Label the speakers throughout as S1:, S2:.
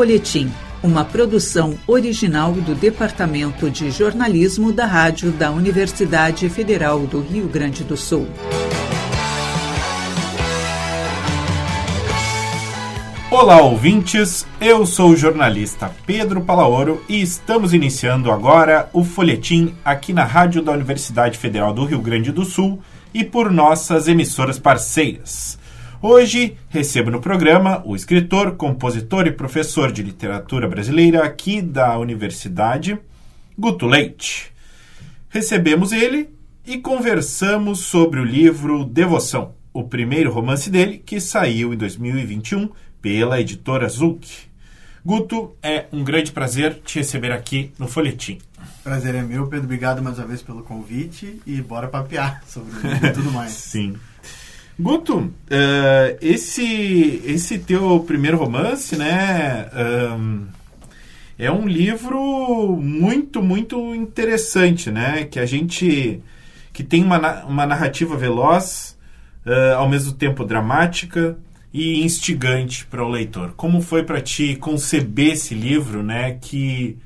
S1: Folhetim, uma produção original do Departamento de Jornalismo da Rádio da Universidade Federal do Rio Grande do Sul.
S2: Olá, ouvintes! Eu sou o jornalista Pedro Palaoro e estamos iniciando agora o Folhetim aqui na Rádio da Universidade Federal do Rio Grande do Sul e por nossas emissoras parceiras. Hoje recebo no programa o escritor, compositor e professor de literatura brasileira aqui da Universidade, Guto Leite. Recebemos ele e conversamos sobre o livro Devoção, o primeiro romance dele que saiu em 2021 pela editora Zulk. Guto, é um grande prazer te receber aqui no Folhetim.
S3: Prazer é meu, Pedro. Obrigado mais uma vez pelo convite e bora papear sobre o livro e tudo mais.
S2: Sim. Guto, uh, esse, esse teu primeiro romance, né, um, é um livro muito, muito interessante, né, que a gente, que tem uma, uma narrativa veloz, uh, ao mesmo tempo dramática e instigante para o leitor. Como foi para ti conceber esse livro, né, que,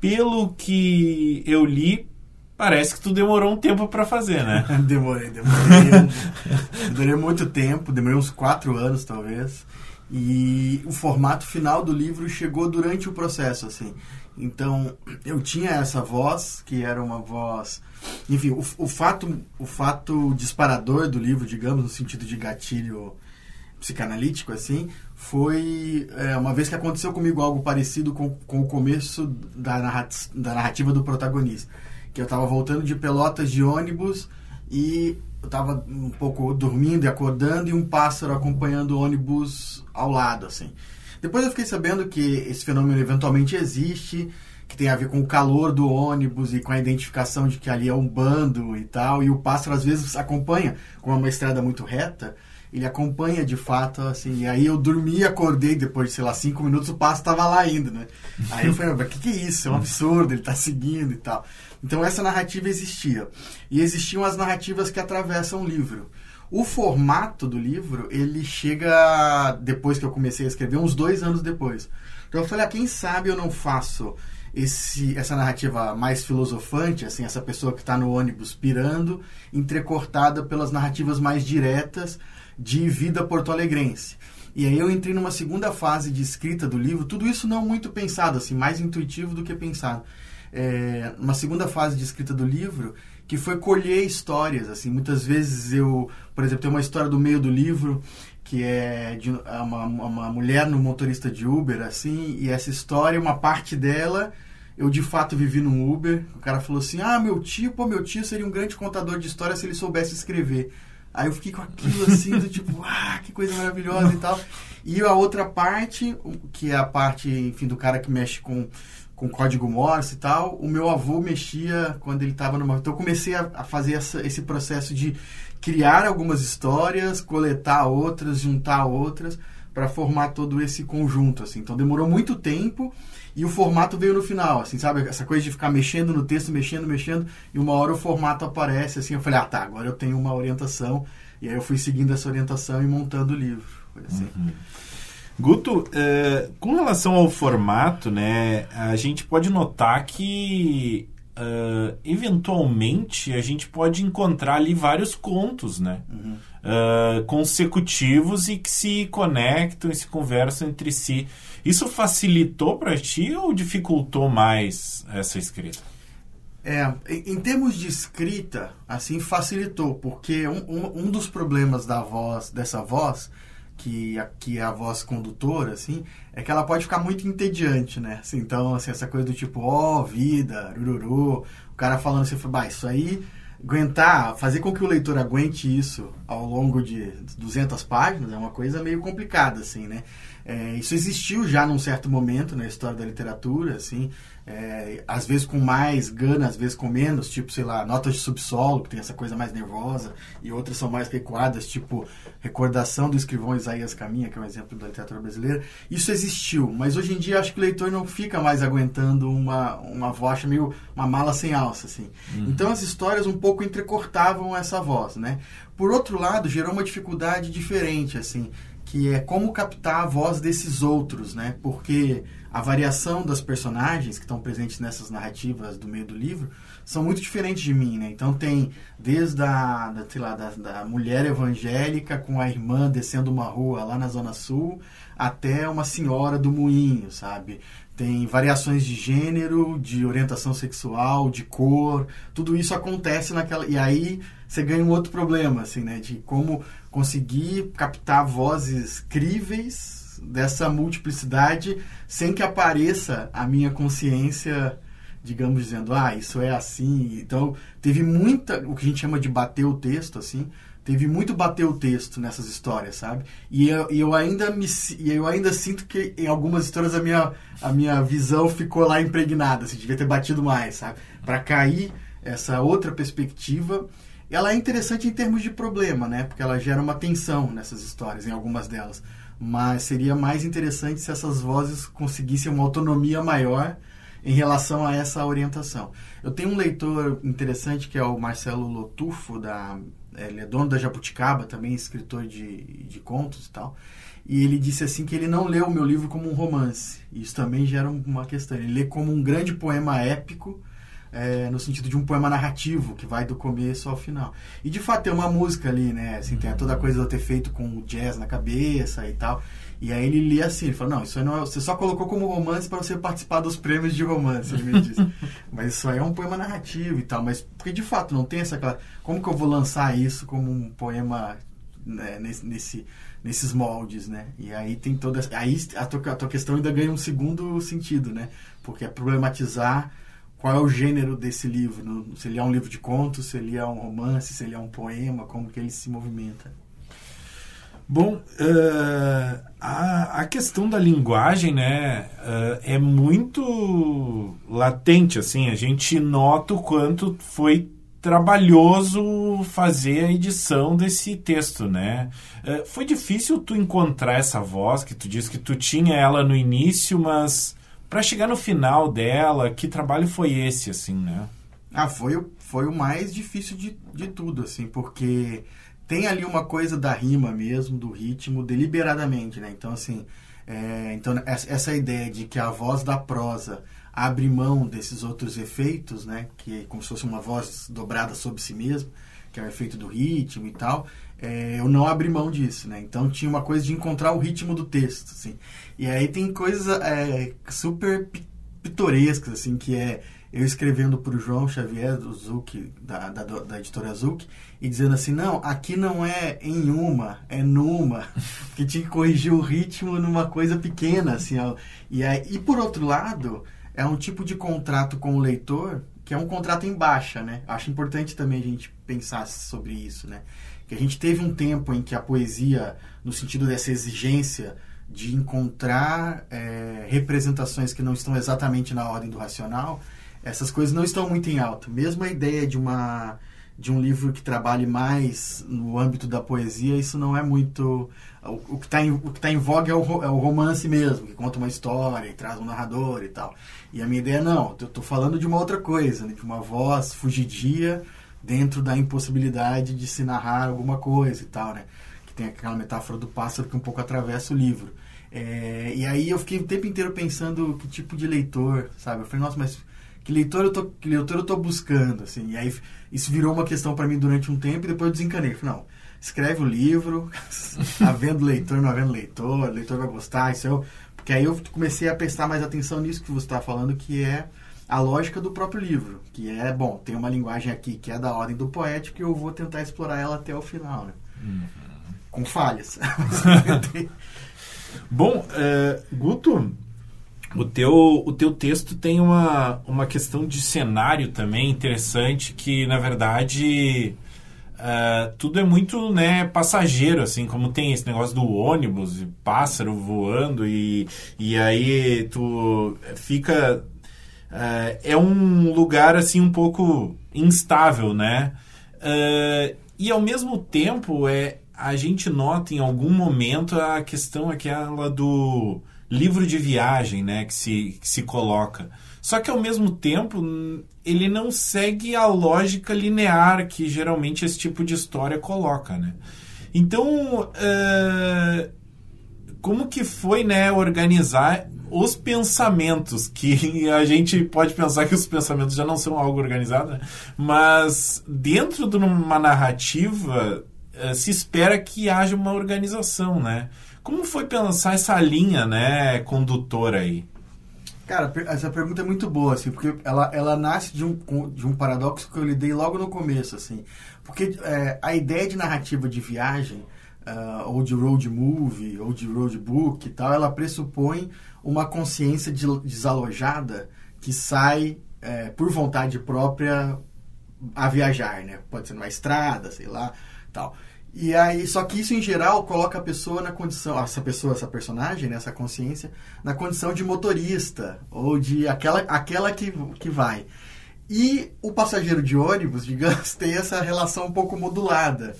S2: pelo que eu li, Parece que tu demorou um tempo para fazer, né?
S3: demorei, demorei. demorei muito tempo, demorei uns quatro anos talvez. E o formato final do livro chegou durante o processo, assim. Então, eu tinha essa voz, que era uma voz... Enfim, o, o, fato, o fato disparador do livro, digamos, no sentido de gatilho psicanalítico, assim, foi é, uma vez que aconteceu comigo algo parecido com, com o começo da, narrat da narrativa do protagonista que eu estava voltando de Pelotas de ônibus e eu estava um pouco dormindo e acordando e um pássaro acompanhando o ônibus ao lado, assim. Depois eu fiquei sabendo que esse fenômeno eventualmente existe, que tem a ver com o calor do ônibus e com a identificação de que ali é um bando e tal, e o pássaro às vezes acompanha, com uma estrada muito reta, ele acompanha de fato, assim. E aí eu dormi e acordei depois de, sei lá, cinco minutos, o passo estava lá ainda, né? Aí eu falei, o que, que é isso? É um absurdo, ele está seguindo e tal. Então essa narrativa existia. E existiam as narrativas que atravessam o livro. O formato do livro, ele chega depois que eu comecei a escrever, uns dois anos depois. Então eu falei, ah, quem sabe eu não faço esse, essa narrativa mais filosofante, assim, essa pessoa que está no ônibus pirando, entrecortada pelas narrativas mais diretas, de vida porto-alegrense. E aí eu entrei numa segunda fase de escrita do livro, tudo isso não muito pensado, assim, mais intuitivo do que pensado. É, uma segunda fase de escrita do livro, que foi colher histórias, assim, muitas vezes eu, por exemplo, tem uma história do meio do livro que é de uma, uma mulher no motorista de Uber, assim, e essa história, uma parte dela eu de fato vivi num Uber. O cara falou assim: Ah, meu tio, meu tio seria um grande contador de história se ele soubesse escrever. Aí eu fiquei com aquilo assim, do tipo, ah, que coisa maravilhosa e tal. E a outra parte, que é a parte, enfim, do cara que mexe com, com código Morse e tal, o meu avô mexia quando ele estava numa. Então eu comecei a, a fazer essa, esse processo de criar algumas histórias, coletar outras, juntar outras, para formar todo esse conjunto, assim. Então demorou muito tempo e o formato veio no final, assim, sabe? Essa coisa de ficar mexendo no texto, mexendo, mexendo, e uma hora o formato aparece, assim, eu falei, ah, tá, agora eu tenho uma orientação, e aí eu fui seguindo essa orientação e montando o livro, assim. Uhum.
S2: Guto, uh, com relação ao formato, né, a gente pode notar que uh, eventualmente a gente pode encontrar ali vários contos, né? Uhum. Uh, consecutivos e que se conectam e se conversam entre si. Isso facilitou para ti ou dificultou mais essa escrita?
S3: É, em termos de escrita, assim, facilitou, porque um, um, um dos problemas da voz, dessa voz, que, que é a voz condutora, assim, é que ela pode ficar muito entediante, né? Assim, então, assim, essa coisa do tipo, ó, oh, vida, ururu, o cara falando assim, bah, isso aí aguentar, fazer com que o leitor aguente isso ao longo de 200 páginas é uma coisa meio complicada, assim, né? É, isso existiu já num certo momento na história da literatura, assim, é, às vezes com mais gana, às vezes com menos, tipo, sei lá, Notas de Subsolo, que tem essa coisa mais nervosa, e outras são mais recuadas, tipo Recordação do Escrivão Isaías Caminha, que é um exemplo da literatura brasileira. Isso existiu, mas hoje em dia acho que o leitor não fica mais aguentando uma, uma voz meio uma mala sem alça, assim. Uhum. Então as histórias um pouco entrecortavam essa voz, né? Por outro lado, gerou uma dificuldade diferente, assim, que é como captar a voz desses outros, né? Porque a variação das personagens que estão presentes nessas narrativas do meio do livro são muito diferentes de mim, né? Então tem desde a, da, sei lá, da, da mulher evangélica com a irmã descendo uma rua lá na Zona Sul até uma senhora do moinho, sabe? Tem variações de gênero, de orientação sexual, de cor, tudo isso acontece naquela. E aí você ganha um outro problema, assim, né? De como conseguir captar vozes críveis dessa multiplicidade sem que apareça a minha consciência digamos, dizendo, ah, isso é assim. Então, teve muita, o que a gente chama de bater o texto, assim, teve muito bater o texto nessas histórias, sabe? E eu, e eu ainda me eu ainda sinto que em algumas histórias a minha, a minha visão ficou lá impregnada, assim, devia ter batido mais, sabe? Para cair essa outra perspectiva, ela é interessante em termos de problema, né? Porque ela gera uma tensão nessas histórias, em algumas delas. Mas seria mais interessante se essas vozes conseguissem uma autonomia maior em relação a essa orientação. Eu tenho um leitor interessante que é o Marcelo Lotufo, da, ele é dono da Jabuticaba, também escritor de, de contos e tal. E ele disse assim que ele não lê o meu livro como um romance. Isso também gera uma questão. Ele lê como um grande poema épico, é, no sentido de um poema narrativo que vai do começo ao final. E de fato tem uma música ali, né? Assim, tem toda a coisa de eu ter feito com o jazz na cabeça e tal. E aí ele lia assim, ele falou, não, isso aí não é, você só colocou como romance para você participar dos prêmios de romance, ele me disse. mas isso aí é um poema narrativo e tal, mas porque de fato não tem essa como que eu vou lançar isso como um poema né, nesse, nesse, nesses moldes, né? E aí tem toda aí a tua, a tua questão ainda ganha um segundo sentido, né? Porque é problematizar qual é o gênero desse livro, se ele é um livro de contos, se ele é um romance, se ele é um poema, como que ele se movimenta.
S2: Bom, uh, a, a questão da linguagem, né, uh, é muito latente, assim, a gente nota o quanto foi trabalhoso fazer a edição desse texto, né? Uh, foi difícil tu encontrar essa voz que tu disse que tu tinha ela no início, mas para chegar no final dela, que trabalho foi esse, assim, né?
S3: Ah, foi, foi o mais difícil de, de tudo, assim, porque tem ali uma coisa da rima mesmo, do ritmo, deliberadamente, né? Então, assim, é, então essa ideia de que a voz da prosa abre mão desses outros efeitos, né? Que é como se fosse uma voz dobrada sobre si mesmo, que é o efeito do ritmo e tal. É, eu não abri mão disso, né? Então tinha uma coisa de encontrar o ritmo do texto, assim. E aí tem coisas é, super pitorescas, assim, que é eu escrevendo para o João Xavier, do Zuc, da, da, da, editora Zuc, e dizendo assim, não, aqui não é em uma, é numa, que tinha que corrigir o ritmo numa coisa pequena, assim, ó. E, aí, e por outro lado, é um tipo de contrato com o leitor que é um contrato em baixa, né? Acho importante também a gente pensar sobre isso, né? Que a gente teve um tempo em que a poesia, no sentido dessa exigência de encontrar é, representações que não estão exatamente na ordem do racional, essas coisas não estão muito em alta. Mesmo a ideia de uma de um livro que trabalhe mais no âmbito da poesia, isso não é muito. O, o que está em, tá em voga é o, é o romance mesmo, que conta uma história e traz um narrador e tal. E a minha ideia não, eu estou falando de uma outra coisa, né? de uma voz fugidia dentro da impossibilidade de se narrar alguma coisa e tal, né? Que tem aquela metáfora do pássaro que um pouco atravessa o livro. É, e aí eu fiquei o tempo inteiro pensando que tipo de leitor, sabe? Eu falei, nossa, mas que leitor eu tô, que leitor eu tô buscando, assim. E aí isso virou uma questão para mim durante um tempo e depois eu desencanei. Falei, não, escreve o livro, havendo leitor, não havendo leitor, o leitor vai gostar, isso eu... Porque aí eu comecei a prestar mais atenção nisso que você está falando, que é a lógica do próprio livro, que é, bom, tem uma linguagem aqui que é da ordem do poético e eu vou tentar explorar ela até o final, né? Uhum. Com falhas.
S2: bom, é, Guto, o teu, o teu texto tem uma, uma questão de cenário também interessante, que na verdade uh, tudo é muito né, passageiro, assim, como tem esse negócio do ônibus, pássaro voando, e, e aí tu fica. Uh, é um lugar assim um pouco instável, né? Uh, e ao mesmo tempo é, a gente nota em algum momento a questão aquela do livro de viagem, né, que se, que se coloca. Só que ao mesmo tempo ele não segue a lógica linear que geralmente esse tipo de história coloca, né? Então uh, como que foi, né, organizar os pensamentos, que a gente pode pensar que os pensamentos já não são algo organizado, né? mas dentro de uma narrativa eh, se espera que haja uma organização, né? Como foi pensar essa linha, né, condutora aí?
S3: Cara, essa pergunta é muito boa, assim, porque ela, ela nasce de um, de um paradoxo que eu lidei logo no começo, assim. Porque é, a ideia de narrativa de viagem, uh, ou de road movie, ou de road book e tal, ela pressupõe uma consciência de, desalojada que sai é, por vontade própria a viajar, né? Pode ser numa estrada, sei lá, tal. E aí, só que isso em geral coloca a pessoa na condição, essa pessoa, essa personagem, né, essa consciência, na condição de motorista ou de aquela, aquela que, que vai. E o passageiro de ônibus, digamos, tem essa relação um pouco modulada.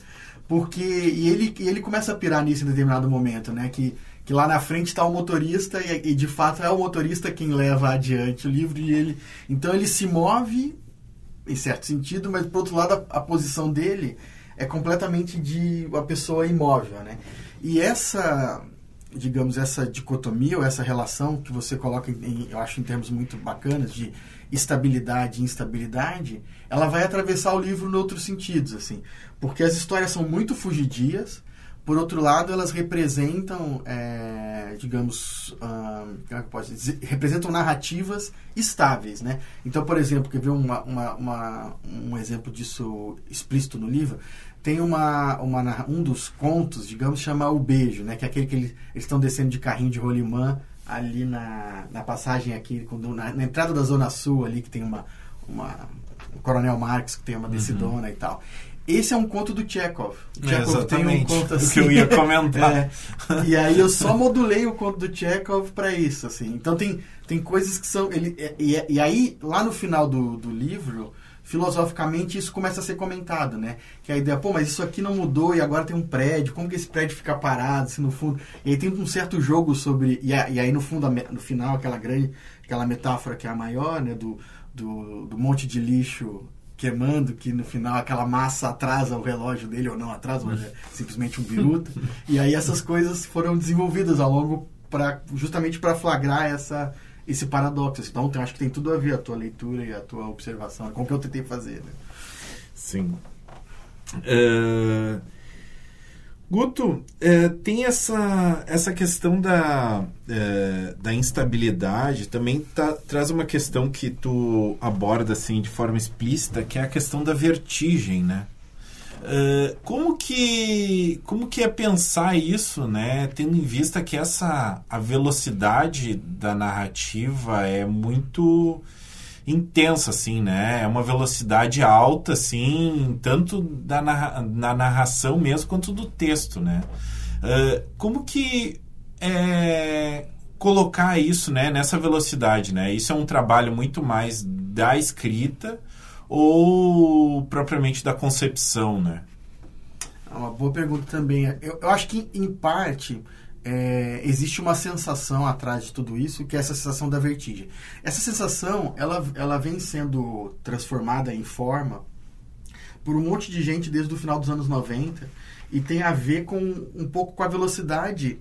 S3: Porque e ele, ele começa a pirar nisso em determinado momento, né? Que, que lá na frente está o motorista e, e, de fato é o motorista quem leva adiante o livro e ele. Então ele se move, em certo sentido, mas por outro lado a, a posição dele é completamente de uma pessoa imóvel, né? E essa, digamos, essa dicotomia ou essa relação que você coloca, em, eu acho em termos muito bacanas, de estabilidade e instabilidade, ela vai atravessar o livro em outros sentidos, assim. Porque as histórias são muito fugidias, por outro lado, elas representam, é, digamos, hum, como é que posso dizer? representam narrativas estáveis, né? Então, por exemplo, quer ver uma, uma, uma, um exemplo disso explícito no livro? Tem uma, uma, um dos contos, digamos, chama O Beijo, né? Que é aquele que eles estão descendo de carrinho de rolimã ali na, na passagem aqui, na, na, entrada da Zona Sul ali, que tem uma, uma o Coronel Marx, que tem uma descidona uhum. e tal. Esse é um conto do Chekhov.
S2: O Chekhov é, tem um conto assim. que eu ia comentar.
S3: é, e aí eu só modulei o conto do Chekhov para isso, assim. Então tem, tem coisas que são... Ele, e, e aí, lá no final do, do livro, filosoficamente isso começa a ser comentado, né? Que a ideia, pô, mas isso aqui não mudou e agora tem um prédio, como que esse prédio fica parado, assim, no fundo... E aí tem um certo jogo sobre... E, e aí, no fundo, no final, aquela grande... Aquela metáfora que é a maior, né? Do, do, do monte de lixo queimando, que no final aquela massa atrasa o relógio dele ou não atrasa, mas é simplesmente um biruta. e aí essas coisas foram desenvolvidas ao longo para justamente para flagrar essa esse paradoxo. Então, eu acho que tem tudo a ver a tua leitura e a tua observação com o que eu tentei fazer. Né?
S2: Sim. Uh, Guto, é, tem essa, essa questão da, é, da instabilidade, também tá, traz uma questão que tu aborda assim de forma explícita, que é a questão da vertigem, né? Uh, como que como que é pensar isso, né? Tendo em vista que essa a velocidade da narrativa é muito intensa, assim, né? É uma velocidade alta, assim, tanto da narra na narração mesmo quanto do texto, né? Uh, como que é, colocar isso, né, nessa velocidade, né? Isso é um trabalho muito mais da escrita ou propriamente da concepção, né?
S3: É uma boa pergunta também. Eu, eu acho que, em parte, é, existe uma sensação atrás de tudo isso, que é essa sensação da vertigem. Essa sensação, ela, ela vem sendo transformada em forma por um monte de gente desde o final dos anos 90 e tem a ver com um pouco com a velocidade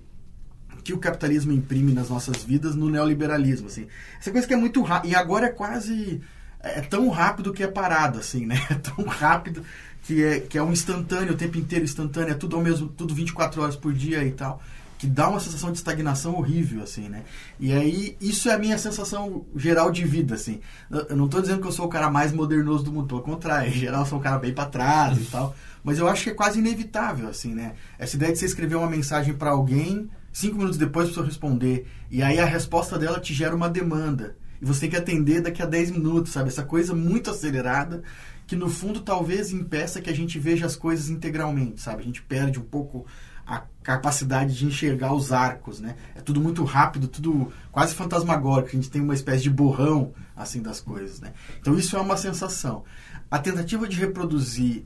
S3: que o capitalismo imprime nas nossas vidas no neoliberalismo, assim. Essa coisa que é muito rápida, e agora é quase é tão rápido que é parado, assim, né? É tão rápido que é, que é um instantâneo, o tempo inteiro instantâneo, é tudo ao mesmo, tudo 24 horas por dia e tal que dá uma sensação de estagnação horrível, assim, né? E aí, isso é a minha sensação geral de vida, assim. Eu não estou dizendo que eu sou o cara mais modernoso do mundo, pelo contrário, em geral eu sou um cara bem para trás e tal. Mas eu acho que é quase inevitável, assim, né? Essa ideia de você escrever uma mensagem para alguém, cinco minutos depois a pessoa responder, e aí a resposta dela te gera uma demanda. E você tem que atender daqui a 10 minutos, sabe? Essa coisa muito acelerada que no fundo talvez impeça que a gente veja as coisas integralmente, sabe? A gente perde um pouco capacidade de enxergar os arcos, né? É tudo muito rápido, tudo quase fantasmagórico. A gente tem uma espécie de borrão assim das coisas, né? Então isso é uma sensação. A tentativa de reproduzir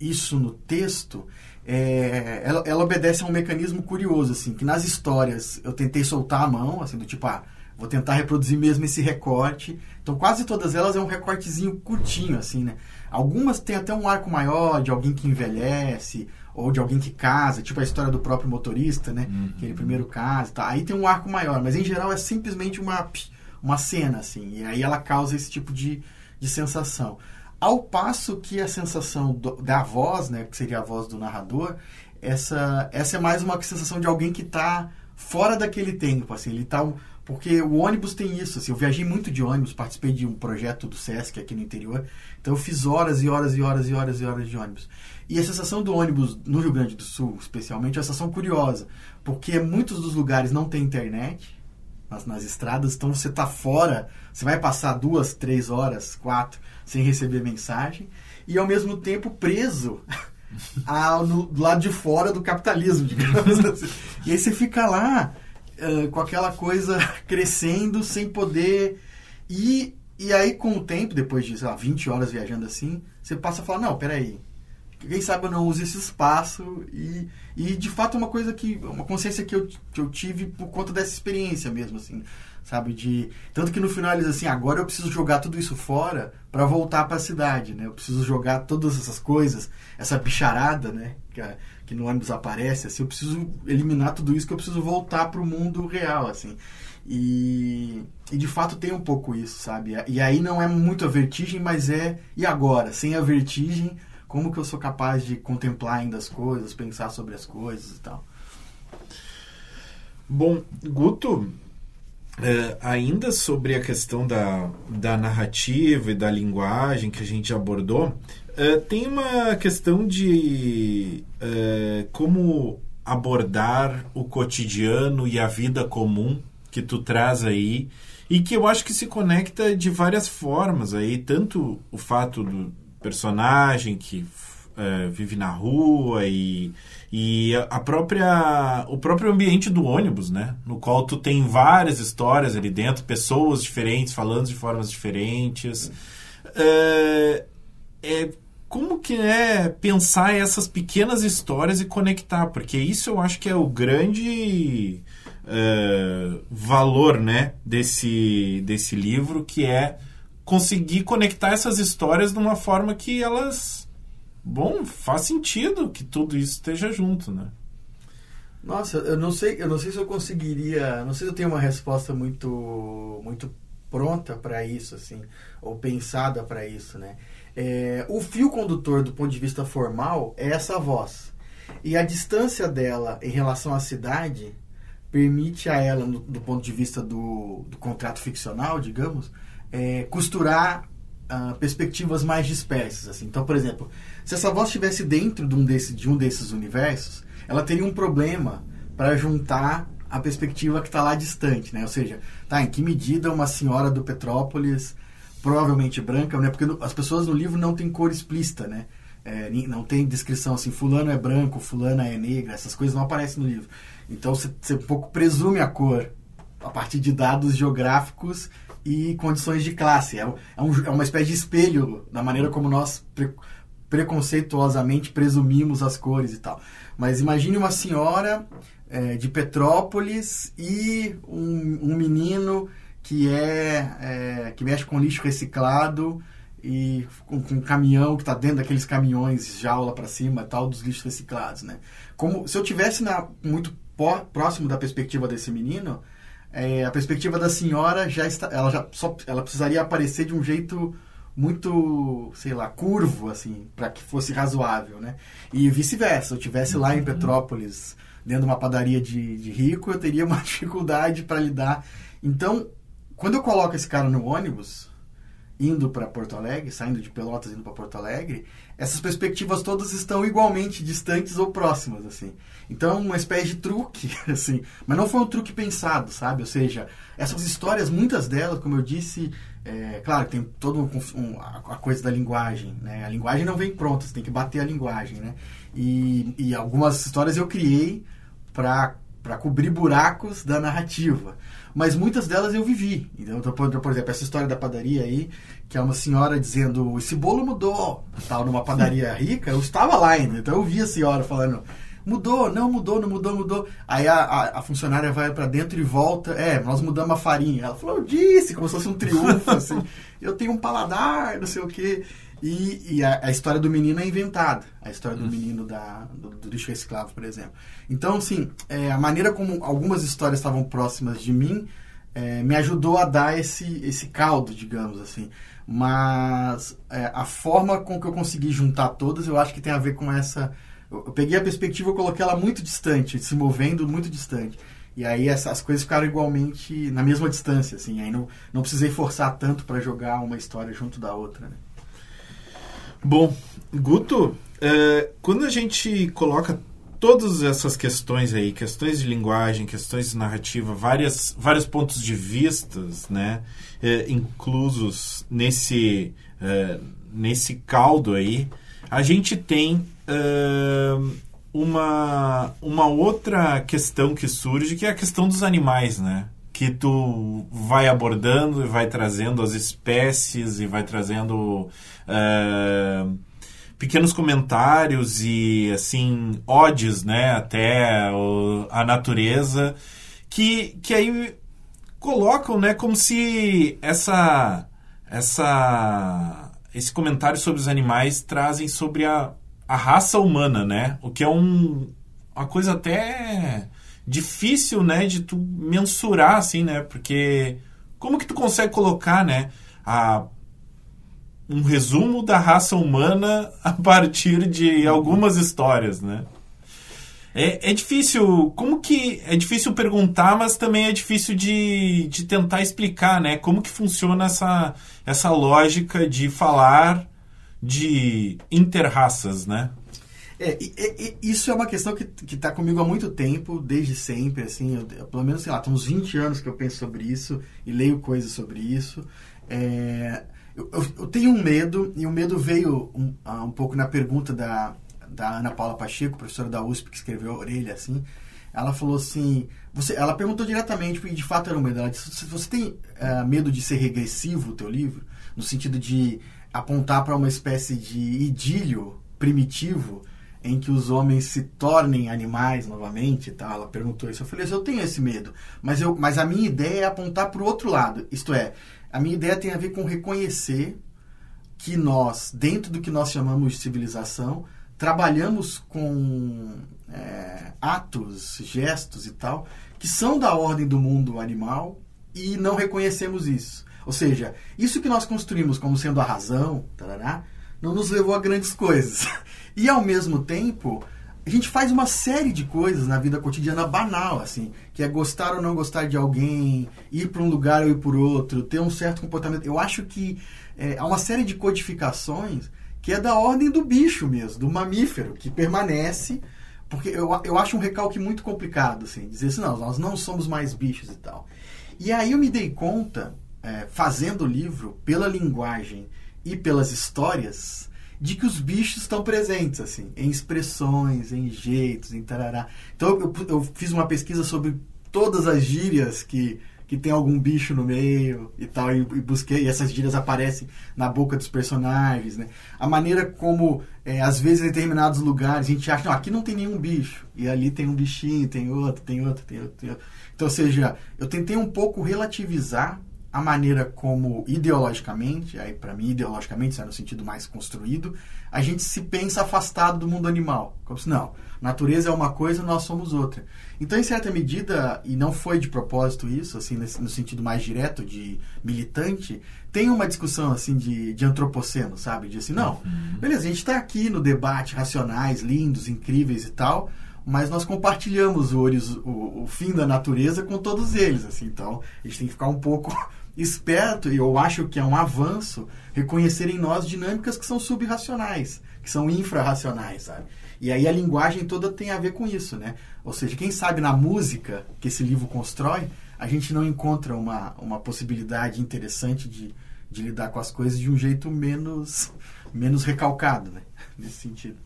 S3: isso no texto, é, ela, ela, obedece a um mecanismo curioso, assim, que nas histórias eu tentei soltar a mão, assim, do tipo, ah, vou tentar reproduzir mesmo esse recorte. Então quase todas elas é um recortezinho curtinho, assim, né? Algumas têm até um arco maior de alguém que envelhece, ou de alguém que casa, tipo a história do próprio motorista, né?
S2: Uhum.
S3: Que ele primeiro casa, tá? Aí tem um arco maior, mas em geral é simplesmente uma uma cena assim, e aí ela causa esse tipo de, de sensação. Ao passo que a sensação do, da voz, né, que seria a voz do narrador, essa essa é mais uma sensação de alguém que está fora daquele tempo, assim, ele tá porque o ônibus tem isso, assim, eu viajei muito de ônibus, participei de um projeto do SESC aqui no interior, então eu fiz horas e horas e horas e horas e horas de ônibus. E a sensação do ônibus no Rio Grande do Sul, especialmente, é uma sensação curiosa, porque muitos dos lugares não tem internet nas, nas estradas, então você está fora, você vai passar duas, três horas, quatro, sem receber mensagem, e ao mesmo tempo preso ao, no, do lado de fora do capitalismo, digamos assim. E aí você fica lá uh, com aquela coisa crescendo sem poder. E, e aí, com o tempo, depois de sei lá, 20 horas viajando assim, você passa a falar: não, peraí. Quem sabe eu não use esse espaço e, e de fato é uma coisa que uma consciência que eu, que eu tive por conta dessa experiência mesmo assim sabe de tanto que no final eles assim agora eu preciso jogar tudo isso fora para voltar para a cidade né? Eu preciso jogar todas essas coisas essa bicharada né que, que no ônibus aparece assim eu preciso eliminar tudo isso que eu preciso voltar para o mundo real assim. E, e de fato tem um pouco isso sabe? E aí não é muito a vertigem mas é e agora? Sem a vertigem como que eu sou capaz de contemplar ainda as coisas pensar sobre as coisas e tal?
S2: Bom, Guto, é, ainda sobre a questão da, da narrativa e da linguagem que a gente abordou, é, tem uma questão de é, como abordar o cotidiano e a vida comum que tu traz aí e que eu acho que se conecta de várias formas aí, tanto o fato do personagem que é, vive na rua e, e a própria o próprio ambiente do ônibus, né? No qual tu tem várias histórias ali dentro, pessoas diferentes falando de formas diferentes. É, é, como que é pensar essas pequenas histórias e conectar? Porque isso eu acho que é o grande é, valor, né? Desse, desse livro, que é conseguir conectar essas histórias de uma forma que elas bom, faz sentido que tudo isso esteja junto, né?
S3: Nossa, eu não sei, eu não sei se eu conseguiria, não sei se eu tenho uma resposta muito muito pronta para isso assim, ou pensada para isso, né? É, o fio condutor do ponto de vista formal é essa voz. E a distância dela em relação à cidade permite a ela, do ponto de vista do, do contrato ficcional, digamos, é, costurar uh, perspectivas mais dispersas. Assim. Então, por exemplo, se essa voz estivesse dentro de um, desse, de um desses universos, ela teria um problema para juntar a perspectiva que está lá distante, né? Ou seja, tá, em que medida uma senhora do Petrópolis, provavelmente branca, né? Porque as pessoas no livro não têm cor explícita, né? É, não tem descrição assim, fulano é branco, fulana é negra, essas coisas não aparecem no livro. Então você um pouco presume a cor a partir de dados geográficos e condições de classe. É, é, um, é uma espécie de espelho da maneira como nós pre, preconceituosamente presumimos as cores e tal. Mas imagine uma senhora é, de Petrópolis e um, um menino que é, é, que mexe com lixo reciclado e com, com um caminhão que está dentro daqueles caminhões jaula para cima tal dos lixos reciclados, né? Como se eu tivesse na, muito próximo da perspectiva desse menino, é, a perspectiva da senhora já está, ela já só, ela precisaria aparecer de um jeito muito, sei lá, curvo assim, para que fosse razoável, né? E vice-versa, eu tivesse lá em uhum. Petrópolis, dentro de uma padaria de, de rico, eu teria uma dificuldade para lidar. Então, quando eu coloco esse cara no ônibus, indo para Porto Alegre, saindo de Pelotas indo para Porto Alegre, essas perspectivas todas estão igualmente distantes ou próximas, assim. Então, uma espécie de truque, assim. Mas não foi um truque pensado, sabe? Ou seja, essas histórias, muitas delas, como eu disse, é, claro, tem toda um, um, a coisa da linguagem, né? A linguagem não vem pronta, você tem que bater a linguagem, né? E, e algumas histórias eu criei para cobrir buracos da narrativa mas muitas delas eu vivi. Então, por exemplo, essa história da padaria aí, que é uma senhora dizendo, esse bolo mudou, tal, numa padaria rica, eu estava lá ainda, então eu vi a senhora falando, mudou, não mudou, não mudou, mudou. Aí a, a, a funcionária vai para dentro e volta, é, nós mudamos a farinha. Ela falou, eu disse, como se fosse um triunfo, assim, eu tenho um paladar, não sei o quê. E, e a, a, história do menino é inventada. A história do uhum. menino da, do, do lixo reciclável, por exemplo. Então, assim, é, a maneira como algumas histórias estavam próximas de mim é, me ajudou a dar esse, esse caldo, digamos assim. Mas é, a forma com que eu consegui juntar todas, eu acho que tem a ver com essa. Eu, peguei a perspectiva e coloquei ela muito distante, se movendo muito distante. E aí essas coisas ficaram igualmente na mesma distância, assim. Aí não, não precisei forçar tanto para jogar uma história junto da outra, né?
S2: Bom, Guto, é, quando a gente coloca todas essas questões aí, questões de linguagem, questões de narrativa, várias, vários pontos de vistas, né, é, inclusos nesse, é, nesse caldo aí, a gente tem uma, uma outra questão que surge, que é a questão dos animais, né? Que tu vai abordando e vai trazendo as espécies e vai trazendo uh, pequenos comentários e, assim, odes, né? Até o, a natureza, que, que aí colocam, né? Como se essa... essa esse comentário sobre os animais trazem sobre a, a raça humana, né? O que é um, uma coisa até difícil, né, de tu mensurar assim, né? Porque como que tu consegue colocar, né, a um resumo da raça humana a partir de algumas histórias, né? É, é difícil, como que é difícil perguntar, mas também é difícil de, de tentar explicar, né? Como que funciona essa, essa lógica de falar de interraças, né?
S3: É, e, e, isso é uma questão que está comigo há muito tempo, desde sempre, assim, eu, pelo menos, sei lá, tem uns 20 anos que eu penso sobre isso e leio coisas sobre isso. É, eu, eu, eu, tenho um medo, e o medo veio um, uh, um pouco na pergunta da, da Ana Paula Pacheco, professora da USP, que escreveu a orelha, assim, ela falou assim, você, ela perguntou diretamente, porque de fato era um medo, ela disse, você tem uh, medo de ser regressivo o teu livro? No sentido de apontar para uma espécie de idílio primitivo em que os homens se tornem animais novamente tal. Ela perguntou isso. Eu falei eu tenho esse medo, mas, eu, mas a minha ideia é apontar para o outro lado. Isto é, a minha ideia tem a ver com reconhecer que nós, dentro do que nós chamamos de civilização, trabalhamos com é, atos, gestos e tal, que são da ordem do mundo animal e não reconhecemos isso. Ou seja, isso que nós construímos como sendo a razão, tarará, não nos levou a grandes coisas. E ao mesmo tempo, a gente faz uma série de coisas na vida cotidiana banal, assim, que é gostar ou não gostar de alguém, ir para um lugar ou ir por outro, ter um certo comportamento. Eu acho que é, há uma série de codificações que é da ordem do bicho mesmo, do mamífero, que permanece. Porque eu, eu acho um recalque muito complicado, assim, dizer assim, não, nós não somos mais bichos e tal. E aí eu me dei conta é, fazendo o livro, pela linguagem e pelas histórias, de que os bichos estão presentes, assim, em expressões, em jeitos, em tarará. Então eu, eu fiz uma pesquisa sobre todas as gírias que, que tem algum bicho no meio e tal, e, e busquei, e essas gírias aparecem na boca dos personagens, né? A maneira como, é, às vezes, em determinados lugares, a gente acha, não, aqui não tem nenhum bicho, e ali tem um bichinho, tem outro, tem outro, tem outro, tem outro. Então, ou seja, eu tentei um pouco relativizar a maneira como ideologicamente, aí para mim ideologicamente, isso é no sentido mais construído, a gente se pensa afastado do mundo animal. Como se não, natureza é uma coisa, nós somos outra. Então, em certa medida, e não foi de propósito isso, assim, no sentido mais direto de militante, tem uma discussão assim de, de antropoceno, sabe? De assim, não, uhum. beleza, a gente está aqui no debate racionais, lindos, incríveis e tal, mas nós compartilhamos o, o, o, fim da natureza com todos eles, assim, então a gente tem que ficar um pouco esperto, e eu acho que é um avanço, reconhecer em nós dinâmicas que são subracionais, que são infrarracionais, sabe? E aí a linguagem toda tem a ver com isso, né? Ou seja, quem sabe na música que esse livro constrói, a gente não encontra uma, uma possibilidade interessante de, de lidar com as coisas de um jeito menos, menos recalcado, né? Nesse sentido.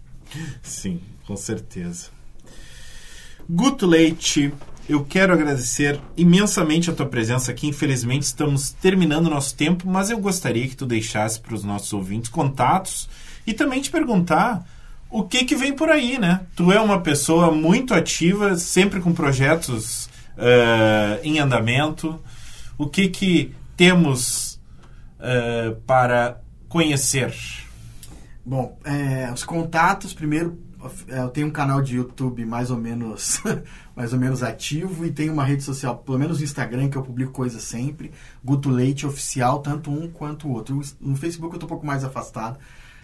S2: Sim, com certeza. Guto Leite, eu quero agradecer imensamente a tua presença aqui. Infelizmente, estamos terminando o nosso tempo, mas eu gostaria que tu deixasse para os nossos ouvintes contatos e também te perguntar o que, que vem por aí, né? Tu é uma pessoa muito ativa, sempre com projetos uh, em andamento. O que, que temos uh, para conhecer?
S3: Bom, é, os contatos, primeiro, eu tenho um canal de YouTube mais ou menos mais ou menos ativo e tenho uma rede social, pelo menos no Instagram, que eu publico coisas sempre. Guto Leite Oficial, tanto um quanto o outro. No Facebook eu tô um pouco mais afastado.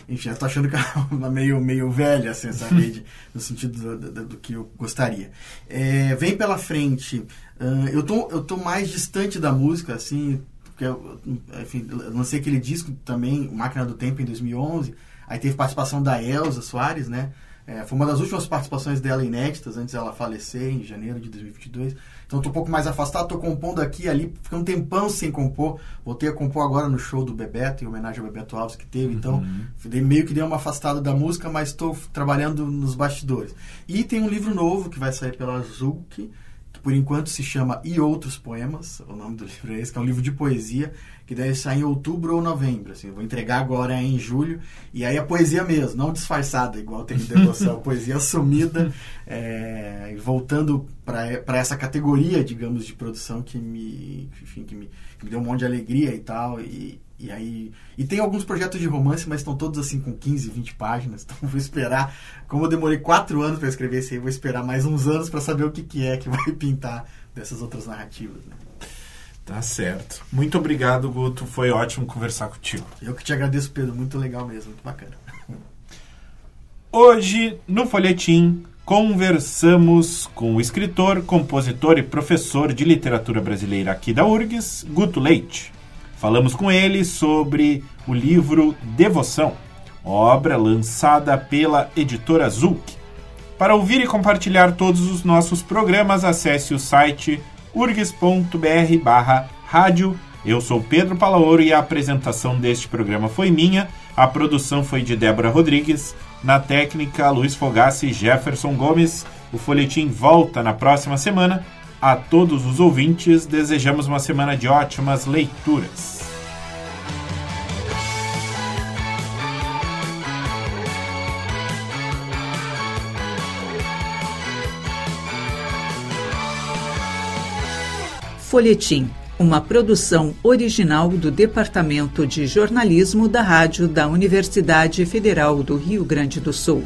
S3: Enfim, eu tô achando que é meio, meio velha assim, essa rede, no sentido do, do, do que eu gostaria. É, vem pela frente. Uh, eu, tô, eu tô mais distante da música, assim, porque eu, enfim, lancei aquele disco também, Máquina do Tempo, em 2011. Aí teve participação da Elza Soares, né? É, foi uma das últimas participações dela inéditas, antes dela falecer, em janeiro de 2022. Então estou um pouco mais afastado, estou compondo aqui e ali, fiquei um tempão sem compor. Voltei a compor agora no show do Bebeto, em homenagem ao Bebeto Alves que teve. Então, uhum. meio que dei uma afastada da música, mas estou trabalhando nos bastidores. E tem um livro novo que vai sair pela Zulk, que por enquanto se chama E Outros Poemas, o nome do livro é esse, que é um livro de poesia, que deve sair em outubro ou novembro, assim, vou entregar agora em julho, e aí a poesia mesmo, não disfarçada, igual tem devoção, poesia assumida, é, voltando para essa categoria, digamos, de produção que me, enfim, que me, que me deu um monte de alegria e tal, e, e aí. E tem alguns projetos de romance, mas estão todos assim com 15, 20 páginas. Então vou esperar. Como eu demorei quatro anos para escrever esse aí, vou esperar mais uns anos para saber o que, que é que vai pintar dessas outras narrativas. Né?
S2: Tá certo. Muito obrigado, Guto. Foi ótimo conversar contigo.
S3: Eu que te agradeço, Pedro. Muito legal mesmo, muito bacana.
S2: Hoje, no Folhetim, conversamos com o escritor, compositor e professor de literatura brasileira aqui da URGS, Guto Leite. Falamos com ele sobre o livro Devoção, obra lançada pela editora Zulk. Para ouvir e compartilhar todos os nossos programas, acesse o site urgs.br barra rádio. Eu sou Pedro Palaoro e a apresentação deste programa foi minha. A produção foi de Débora Rodrigues. Na técnica, Luiz Fogassi e Jefferson Gomes. O folhetim volta na próxima semana a todos os ouvintes, desejamos uma semana de ótimas leituras.
S1: Folhetim, uma produção original do Departamento de Jornalismo da Rádio da Universidade Federal do Rio Grande do Sul.